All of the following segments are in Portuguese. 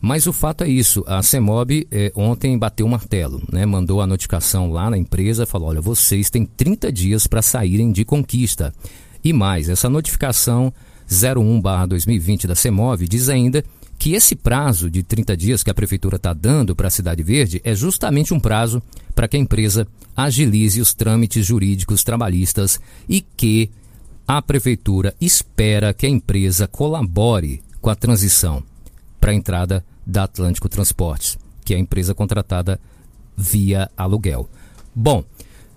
Mas o fato é isso, a CEMOB eh, ontem bateu o martelo, né? mandou a notificação lá na empresa, falou, olha, vocês têm 30 dias para saírem de conquista. E mais, essa notificação 01-2020 da CEMOV diz ainda que esse prazo de 30 dias que a prefeitura está dando para a Cidade Verde é justamente um prazo para que a empresa agilize os trâmites jurídicos trabalhistas e que a prefeitura espera que a empresa colabore com a transição para a entrada da Atlântico Transportes, que é a empresa contratada via aluguel. Bom,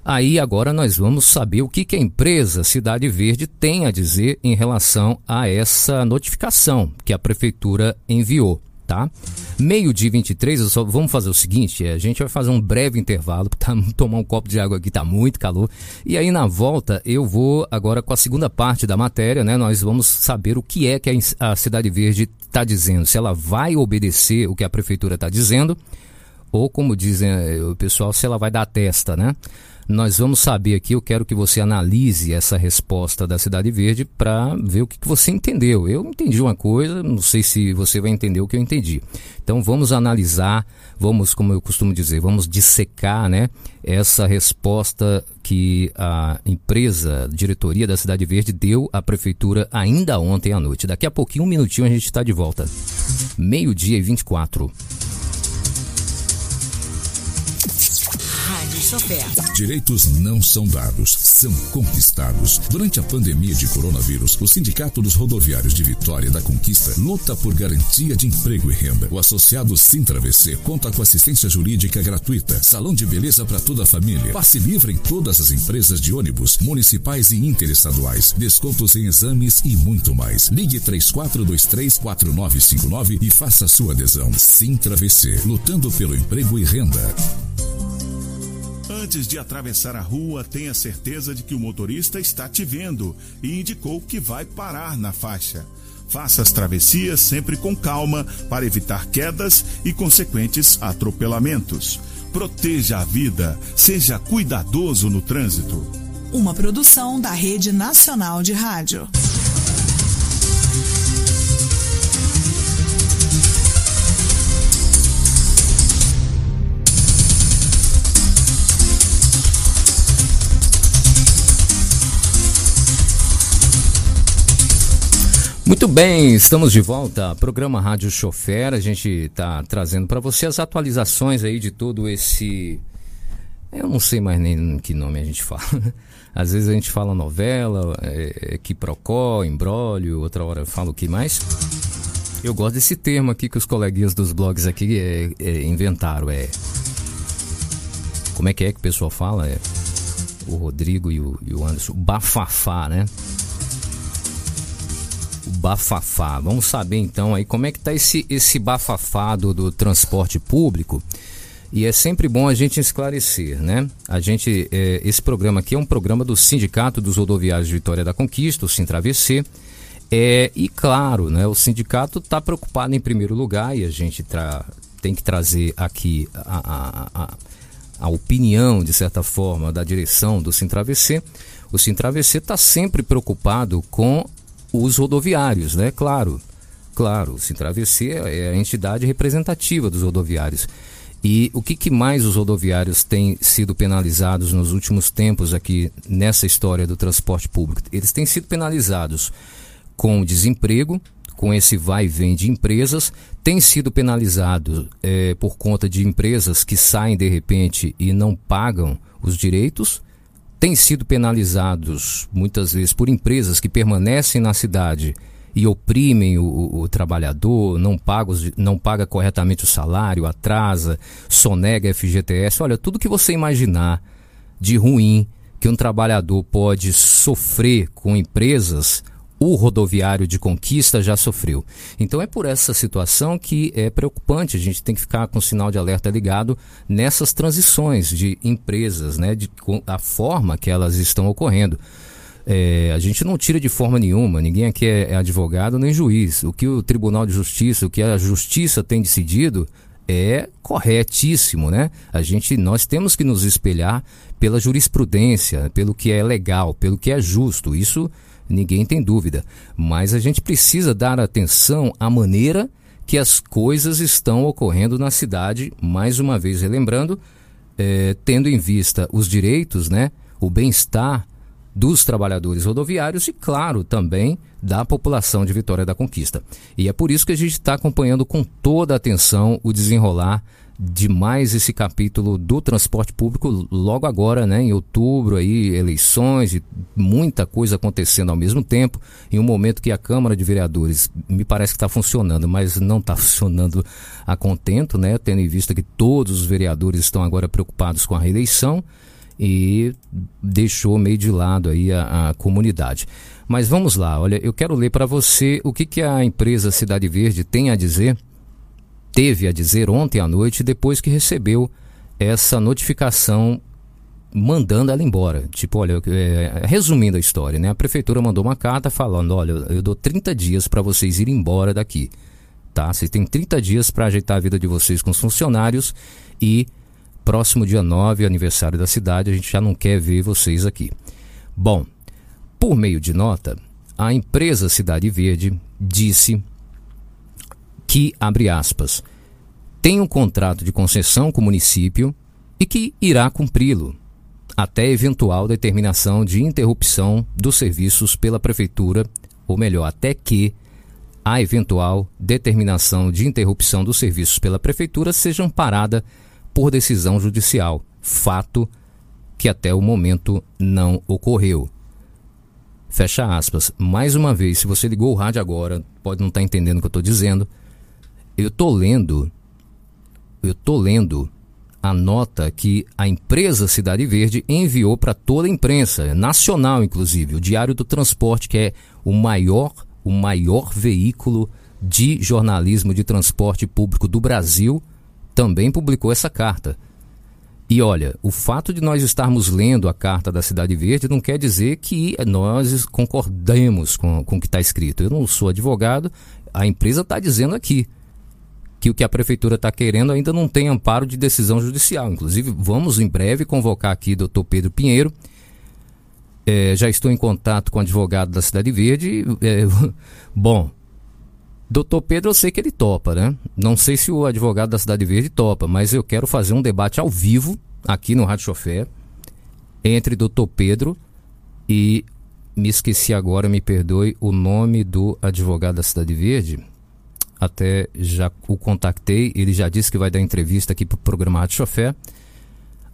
Aí agora nós vamos saber o que, que a empresa Cidade Verde tem a dizer em relação a essa notificação que a prefeitura enviou, tá? Meio-dia 23, eu só, vamos fazer o seguinte: é, a gente vai fazer um breve intervalo, tá, tomar um copo de água aqui, tá muito calor. E aí na volta eu vou agora com a segunda parte da matéria, né? Nós vamos saber o que é que a, a Cidade Verde está dizendo, se ela vai obedecer o que a prefeitura está dizendo, ou como dizem eh, o pessoal, se ela vai dar testa, né? Nós vamos saber aqui, eu quero que você analise essa resposta da Cidade Verde para ver o que, que você entendeu. Eu entendi uma coisa, não sei se você vai entender o que eu entendi. Então vamos analisar, vamos, como eu costumo dizer, vamos dissecar né, essa resposta que a empresa, a diretoria da Cidade Verde deu à prefeitura ainda ontem à noite. Daqui a pouquinho, um minutinho, a gente está de volta. Meio-dia e 24. Direitos não são dados, são conquistados. Durante a pandemia de coronavírus, o Sindicato dos Rodoviários de Vitória da Conquista luta por garantia de emprego e renda. O associado Sintravc conta com assistência jurídica gratuita, salão de beleza para toda a família, passe livre em todas as empresas de ônibus, municipais e interestaduais, descontos em exames e muito mais. Ligue 34234959 e faça sua adesão. Sintravc, lutando pelo emprego e renda. Antes de atravessar a rua, tenha certeza de que o motorista está te vendo e indicou que vai parar na faixa. Faça as travessias sempre com calma para evitar quedas e consequentes atropelamentos. Proteja a vida, seja cuidadoso no trânsito. Uma produção da Rede Nacional de Rádio. Muito bem, estamos de volta. Programa Rádio Chofer. A gente está trazendo para você as atualizações aí de todo esse. Eu não sei mais nem que nome a gente fala. Às vezes a gente fala novela, é, é quiprocó, embrólio, outra hora fala o que mais. Eu gosto desse termo aqui que os coleguinhas dos blogs aqui é, é, inventaram. É. Como é que é que o pessoal fala? É o Rodrigo e o, e o Anderson. Bafafá, né? Bafafá. Vamos saber então aí como é que está esse, esse bafafá do, do, transporte público. E é sempre bom a gente esclarecer, né? A gente, é, esse programa aqui é um programa do Sindicato dos Rodoviários de Vitória da Conquista, o Sintravc. É, e claro, né, o sindicato está preocupado em primeiro lugar e a gente tem que trazer aqui a, a, a, a opinião, de certa forma, da direção do Sintravc. O Sintravc está sempre preocupado com os rodoviários, né? Claro, claro, o Sintravc é a entidade representativa dos rodoviários. E o que, que, mais os rodoviários têm sido penalizados nos últimos tempos aqui nessa história do transporte público? Eles têm sido penalizados com desemprego, com esse vai e vem de empresas, têm sido penalizados é, por conta de empresas que saem de repente e não pagam os direitos têm sido penalizados muitas vezes por empresas que permanecem na cidade e oprimem o, o, o trabalhador, não paga, não paga corretamente o salário, atrasa, sonega FGTS. Olha, tudo que você imaginar de ruim que um trabalhador pode sofrer com empresas, o rodoviário de conquista já sofreu. Então é por essa situação que é preocupante, a gente tem que ficar com o sinal de alerta ligado nessas transições de empresas, né, de a forma que elas estão ocorrendo. É, a gente não tira de forma nenhuma, ninguém aqui é, é advogado nem juiz. O que o Tribunal de Justiça, o que a Justiça tem decidido é corretíssimo, né? A gente, nós temos que nos espelhar pela jurisprudência, pelo que é legal, pelo que é justo. Isso ninguém tem dúvida. Mas a gente precisa dar atenção à maneira que as coisas estão ocorrendo na cidade, mais uma vez relembrando, é, tendo em vista os direitos, né, o bem-estar dos trabalhadores rodoviários e, claro, também da população de Vitória da Conquista. E é por isso que a gente está acompanhando com toda a atenção o desenrolar de mais esse capítulo do transporte público logo agora, né, em outubro aí, eleições e muita coisa acontecendo ao mesmo tempo, em um momento que a Câmara de Vereadores me parece que está funcionando, mas não está funcionando a contento, né, tendo em vista que todos os vereadores estão agora preocupados com a reeleição e deixou meio de lado aí a, a comunidade. Mas vamos lá, olha, eu quero ler para você o que, que a empresa Cidade Verde tem a dizer teve a dizer ontem à noite depois que recebeu essa notificação mandando ela embora. Tipo, olha, é, resumindo a história, né? A prefeitura mandou uma carta falando: olha, eu dou 30 dias para vocês irem embora daqui. Tá? Vocês têm 30 dias para ajeitar a vida de vocês com os funcionários e próximo dia 9, aniversário da cidade, a gente já não quer ver vocês aqui. Bom, por meio de nota, a empresa Cidade Verde disse que, abre aspas, tem um contrato de concessão com o município e que irá cumpri-lo, até eventual determinação de interrupção dos serviços pela Prefeitura, ou melhor, até que a eventual determinação de interrupção dos serviços pela Prefeitura seja amparada por decisão judicial, fato que até o momento não ocorreu. Fecha aspas. Mais uma vez, se você ligou o rádio agora, pode não estar tá entendendo o que eu estou dizendo eu tô lendo, eu tô lendo a nota que a empresa Cidade Verde enviou para toda a imprensa, nacional inclusive, o Diário do Transporte, que é o maior, o maior veículo de jornalismo de transporte público do Brasil, também publicou essa carta. E olha, o fato de nós estarmos lendo a carta da Cidade Verde não quer dizer que nós concordemos com, com o que está escrito. Eu não sou advogado, a empresa está dizendo aqui que o que a prefeitura está querendo ainda não tem amparo de decisão judicial. Inclusive, vamos em breve convocar aqui o doutor Pedro Pinheiro. É, já estou em contato com o advogado da Cidade Verde. É, bom, doutor Pedro, eu sei que ele topa, né? Não sei se o advogado da Cidade Verde topa, mas eu quero fazer um debate ao vivo aqui no Rádio Chofé entre doutor Pedro e me esqueci agora, me perdoe, o nome do advogado da Cidade Verde até já o contactei, ele já disse que vai dar entrevista aqui para o programa Rádio Chofé.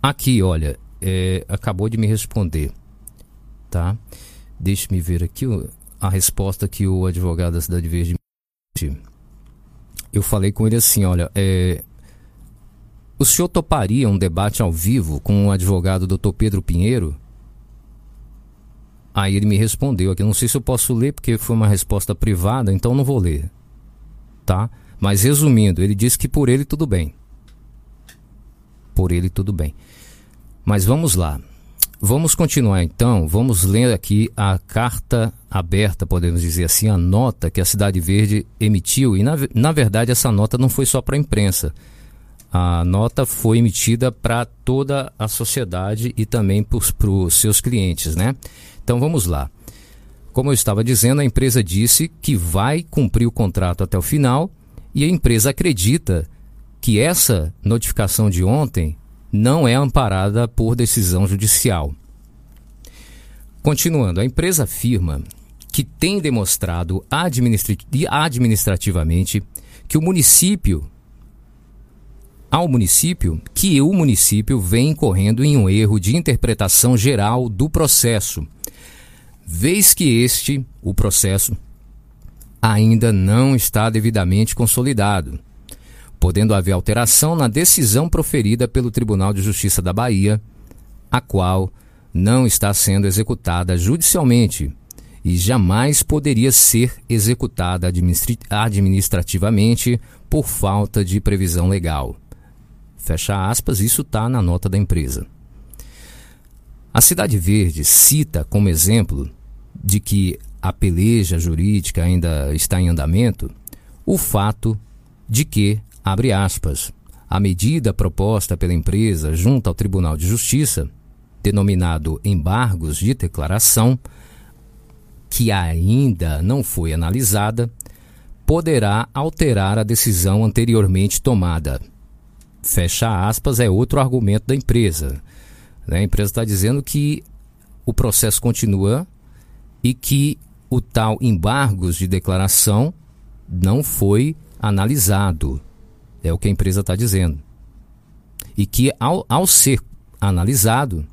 Aqui, olha, é, acabou de me responder, tá? Deixe-me ver aqui a resposta que o advogado da Cidade Verde eu falei com ele assim, olha, é, o senhor toparia um debate ao vivo com o advogado Dr. Pedro Pinheiro? Aí ele me respondeu aqui, não sei se eu posso ler porque foi uma resposta privada, então não vou ler tá? Mas resumindo, ele disse que por ele tudo bem. Por ele tudo bem. Mas vamos lá. Vamos continuar então. Vamos ler aqui a carta aberta, podemos dizer assim, a nota que a Cidade Verde emitiu. E na, na verdade, essa nota não foi só para a imprensa. A nota foi emitida para toda a sociedade e também para os seus clientes, né? Então vamos lá. Como eu estava dizendo, a empresa disse que vai cumprir o contrato até o final e a empresa acredita que essa notificação de ontem não é amparada por decisão judicial. Continuando, a empresa afirma que tem demonstrado administrativamente que o município ao município que o município vem incorrendo em um erro de interpretação geral do processo vez que este, o processo, ainda não está devidamente consolidado, podendo haver alteração na decisão proferida pelo Tribunal de Justiça da Bahia, a qual não está sendo executada judicialmente e jamais poderia ser executada administrativamente por falta de previsão legal. Fecha aspas, isso está na nota da empresa. A Cidade Verde cita como exemplo de que a peleja jurídica ainda está em andamento, o fato de que, abre aspas, a medida proposta pela empresa junto ao Tribunal de Justiça, denominado embargos de declaração, que ainda não foi analisada, poderá alterar a decisão anteriormente tomada. Fecha aspas é outro argumento da empresa. Né? A empresa está dizendo que o processo continua e que o tal embargos de declaração não foi analisado. É o que a empresa está dizendo. E que ao, ao ser analisado,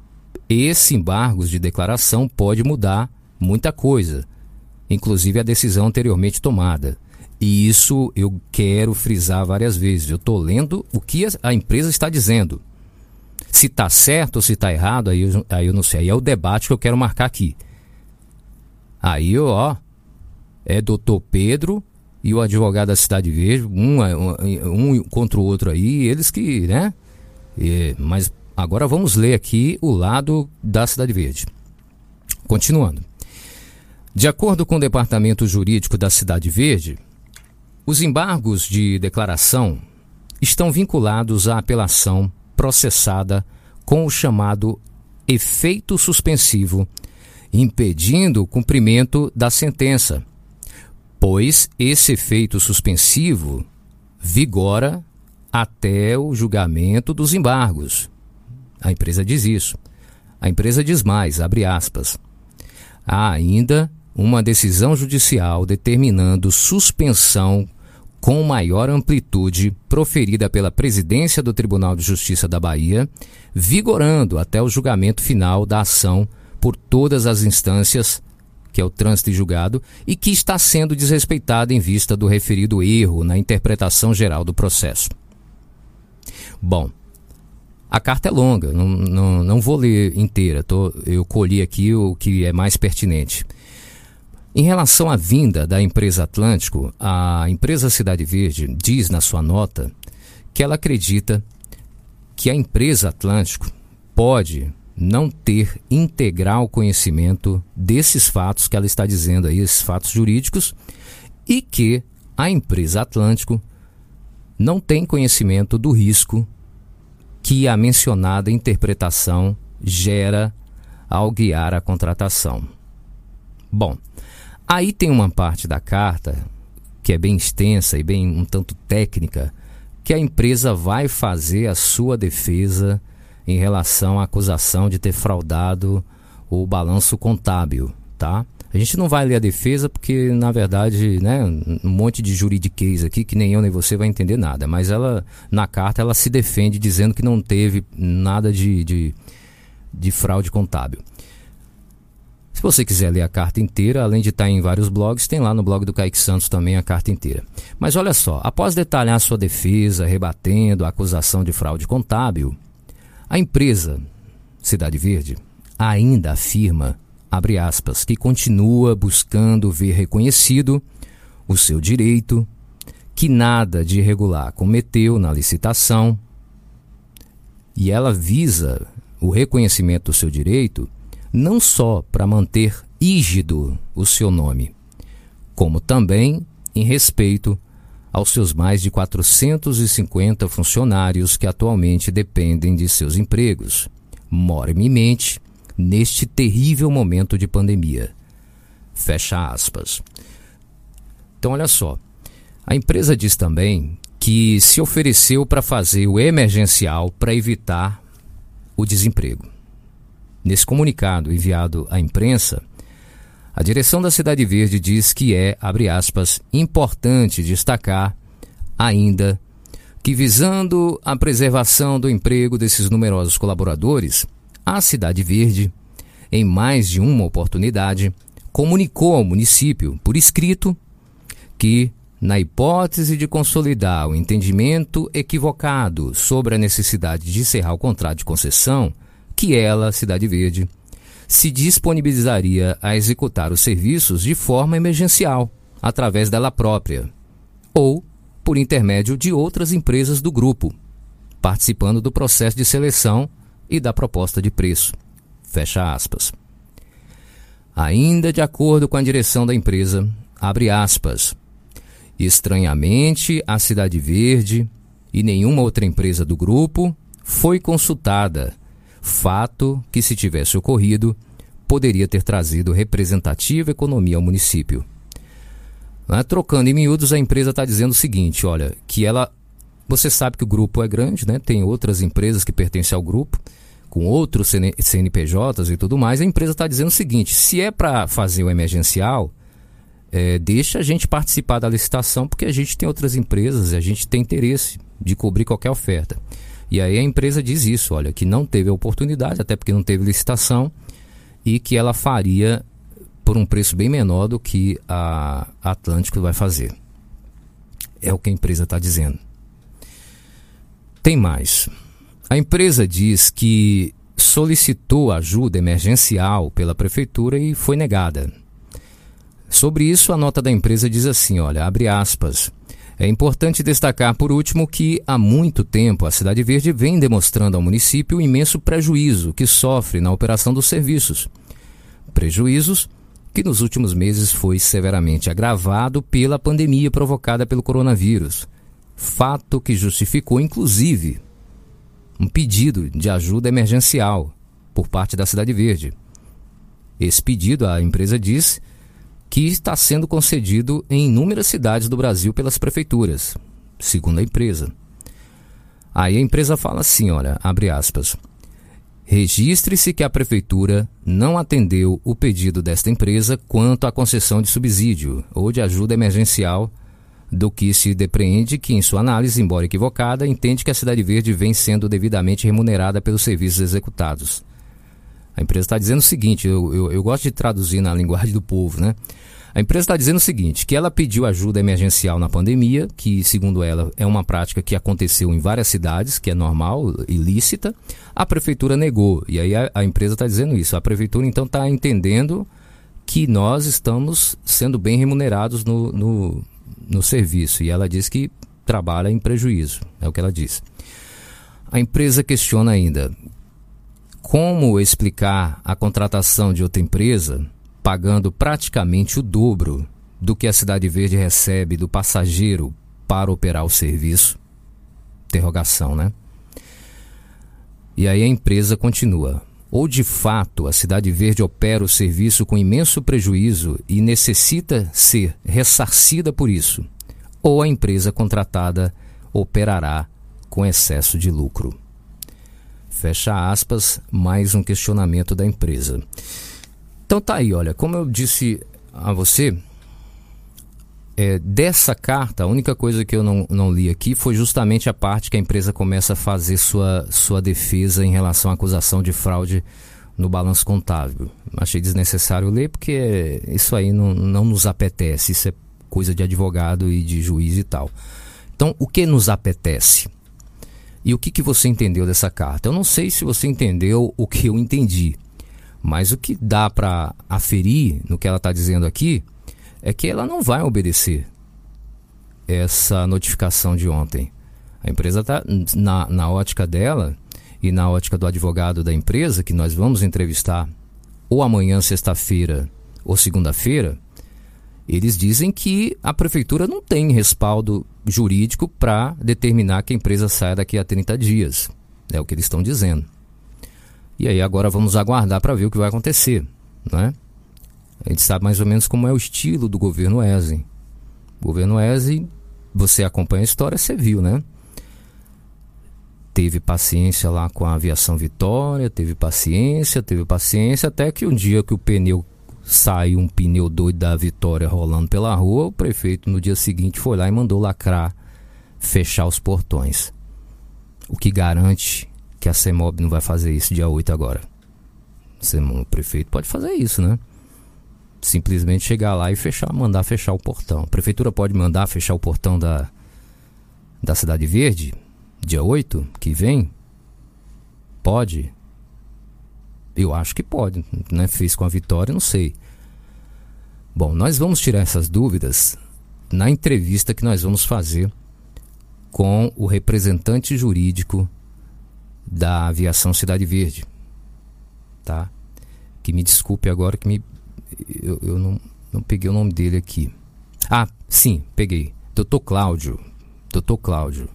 esse embargos de declaração pode mudar muita coisa, inclusive a decisão anteriormente tomada. E isso eu quero frisar várias vezes. Eu estou lendo o que a empresa está dizendo. Se está certo ou se está errado, aí eu, aí eu não sei. Aí é o debate que eu quero marcar aqui. Aí, ó, é doutor Pedro e o advogado da Cidade Verde, um, um, um contra o outro aí, eles que, né? E, mas agora vamos ler aqui o lado da Cidade Verde. Continuando. De acordo com o Departamento Jurídico da Cidade Verde, os embargos de declaração estão vinculados à apelação processada com o chamado efeito suspensivo, impedindo o cumprimento da sentença, pois esse efeito suspensivo vigora até o julgamento dos embargos. A empresa diz isso. A empresa diz mais, abre aspas. Há ainda uma decisão judicial determinando suspensão com maior amplitude proferida pela presidência do Tribunal de Justiça da Bahia, vigorando até o julgamento final da ação por todas as instâncias, que é o trânsito julgado, e que está sendo desrespeitada em vista do referido erro na interpretação geral do processo. Bom, a carta é longa, não, não, não vou ler inteira, tô, eu colhi aqui o que é mais pertinente. Em relação à vinda da empresa Atlântico, a empresa Cidade Verde diz na sua nota que ela acredita que a empresa Atlântico pode não ter integral conhecimento desses fatos que ela está dizendo aí, esses fatos jurídicos, e que a empresa Atlântico não tem conhecimento do risco que a mencionada interpretação gera ao guiar a contratação. Bom, Aí tem uma parte da carta que é bem extensa e bem um tanto técnica, que a empresa vai fazer a sua defesa em relação à acusação de ter fraudado o balanço contábil, tá? A gente não vai ler a defesa porque, na verdade, né, um monte de juridiquês aqui que nem eu nem você vai entender nada. Mas ela, na carta, ela se defende dizendo que não teve nada de, de, de fraude contábil. Se você quiser ler a carta inteira, além de estar em vários blogs, tem lá no blog do Kaique Santos também a carta inteira. Mas olha só, após detalhar sua defesa, rebatendo a acusação de fraude contábil, a empresa Cidade Verde ainda afirma, abre aspas, que continua buscando ver reconhecido o seu direito, que nada de irregular cometeu na licitação, e ela visa o reconhecimento do seu direito não só para manter ígido o seu nome, como também em respeito aos seus mais de 450 funcionários que atualmente dependem de seus empregos, mormemente neste terrível momento de pandemia. Fecha aspas. Então, olha só. A empresa diz também que se ofereceu para fazer o emergencial para evitar o desemprego. Nesse comunicado enviado à imprensa, a direção da Cidade Verde diz que é, abre aspas, importante destacar ainda que, visando a preservação do emprego desses numerosos colaboradores, a Cidade Verde, em mais de uma oportunidade, comunicou ao município, por escrito, que, na hipótese de consolidar o entendimento equivocado sobre a necessidade de encerrar o contrato de concessão, que ela, Cidade Verde, se disponibilizaria a executar os serviços de forma emergencial, através dela própria, ou por intermédio de outras empresas do grupo, participando do processo de seleção e da proposta de preço. Fecha aspas. Ainda de acordo com a direção da empresa, abre aspas. Estranhamente, a Cidade Verde e nenhuma outra empresa do grupo foi consultada fato que, se tivesse ocorrido, poderia ter trazido representativa economia ao município. Né? Trocando em miúdos, a empresa está dizendo o seguinte: olha, que ela. Você sabe que o grupo é grande, né? Tem outras empresas que pertencem ao grupo, com outros CNPJs e tudo mais. A empresa está dizendo o seguinte: se é para fazer o emergencial, é, deixa a gente participar da licitação, porque a gente tem outras empresas e a gente tem interesse de cobrir qualquer oferta. E aí a empresa diz isso, olha, que não teve oportunidade, até porque não teve licitação, e que ela faria por um preço bem menor do que a Atlântico vai fazer. É o que a empresa está dizendo. Tem mais. A empresa diz que solicitou ajuda emergencial pela prefeitura e foi negada. Sobre isso, a nota da empresa diz assim: olha, abre aspas. É importante destacar, por último, que há muito tempo a Cidade Verde vem demonstrando ao município o imenso prejuízo que sofre na operação dos serviços. Prejuízos que nos últimos meses foi severamente agravado pela pandemia provocada pelo coronavírus. Fato que justificou, inclusive, um pedido de ajuda emergencial por parte da Cidade Verde. Esse pedido, a empresa diz, que está sendo concedido em inúmeras cidades do Brasil pelas prefeituras, segundo a empresa. Aí a empresa fala assim, olha, abre aspas. Registre-se que a prefeitura não atendeu o pedido desta empresa quanto à concessão de subsídio ou de ajuda emergencial, do que se depreende que, em sua análise, embora equivocada, entende que a Cidade Verde vem sendo devidamente remunerada pelos serviços executados. A empresa está dizendo o seguinte: eu, eu, eu, gosto de traduzir na linguagem do povo, né? A empresa está dizendo o seguinte: que ela pediu ajuda emergencial na pandemia, que, segundo ela, é uma prática que aconteceu em várias cidades, que é normal, ilícita. A prefeitura negou. E aí a, a empresa está dizendo isso. A prefeitura, então, está entendendo que nós estamos sendo bem remunerados no, no, no serviço. E ela diz que trabalha em prejuízo. É o que ela diz. A empresa questiona ainda como explicar a contratação de outra empresa pagando praticamente o dobro do que a Cidade Verde recebe do passageiro para operar o serviço? Interrogação, né? E aí a empresa continua. Ou de fato a Cidade Verde opera o serviço com imenso prejuízo e necessita ser ressarcida por isso, ou a empresa contratada operará com excesso de lucro. Fecha aspas, mais um questionamento da empresa. Então tá aí, olha, como eu disse a você, é, dessa carta, a única coisa que eu não, não li aqui foi justamente a parte que a empresa começa a fazer sua, sua defesa em relação à acusação de fraude no balanço contábil. Achei desnecessário ler porque isso aí não, não nos apetece, isso é coisa de advogado e de juiz e tal. Então, o que nos apetece? E o que, que você entendeu dessa carta? Eu não sei se você entendeu o que eu entendi, mas o que dá para aferir no que ela está dizendo aqui é que ela não vai obedecer essa notificação de ontem. A empresa está, na, na ótica dela e na ótica do advogado da empresa, que nós vamos entrevistar ou amanhã, sexta-feira, ou segunda-feira, eles dizem que a prefeitura não tem respaldo jurídico para determinar que a empresa saia daqui a 30 dias. É o que eles estão dizendo. E aí agora vamos aguardar para ver o que vai acontecer, né? A gente sabe mais ou menos como é o estilo do governo Eze. O governo Eze, você acompanha a história, você viu, né? Teve paciência lá com a aviação Vitória, teve paciência, teve paciência, até que um dia que o pneu saiu um pneu doido da Vitória rolando pela rua, o prefeito no dia seguinte foi lá e mandou lacrar, fechar os portões. O que garante que a CEMOB não vai fazer isso dia 8 agora. O prefeito pode fazer isso, né? Simplesmente chegar lá e fechar, mandar fechar o portão. A prefeitura pode mandar fechar o portão da, da Cidade Verde, dia 8 que vem? Pode. Eu acho que pode, né? Fez com a vitória, não sei. Bom, nós vamos tirar essas dúvidas na entrevista que nós vamos fazer com o representante jurídico da Aviação Cidade Verde, tá? Que me desculpe agora que me eu, eu não, não peguei o nome dele aqui. Ah, sim, peguei. Doutor Cláudio. Doutor Cláudio.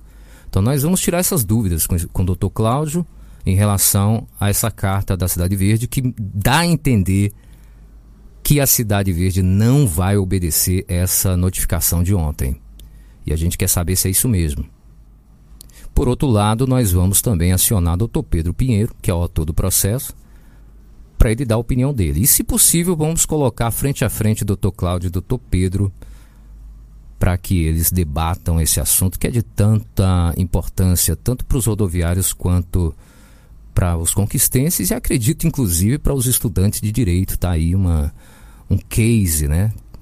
Então nós vamos tirar essas dúvidas com, com o doutor Cláudio em relação a essa carta da Cidade Verde que dá a entender que a Cidade Verde não vai obedecer essa notificação de ontem. E a gente quer saber se é isso mesmo. Por outro lado, nós vamos também acionar o doutor Pedro Pinheiro, que é o autor do processo, para ele dar a opinião dele. E, se possível, vamos colocar frente a frente o doutor Cláudio e o doutor Pedro para que eles debatam esse assunto que é de tanta importância, tanto para os rodoviários quanto para os conquistenses e acredito inclusive para os estudantes de direito. Está aí uma, um case, né?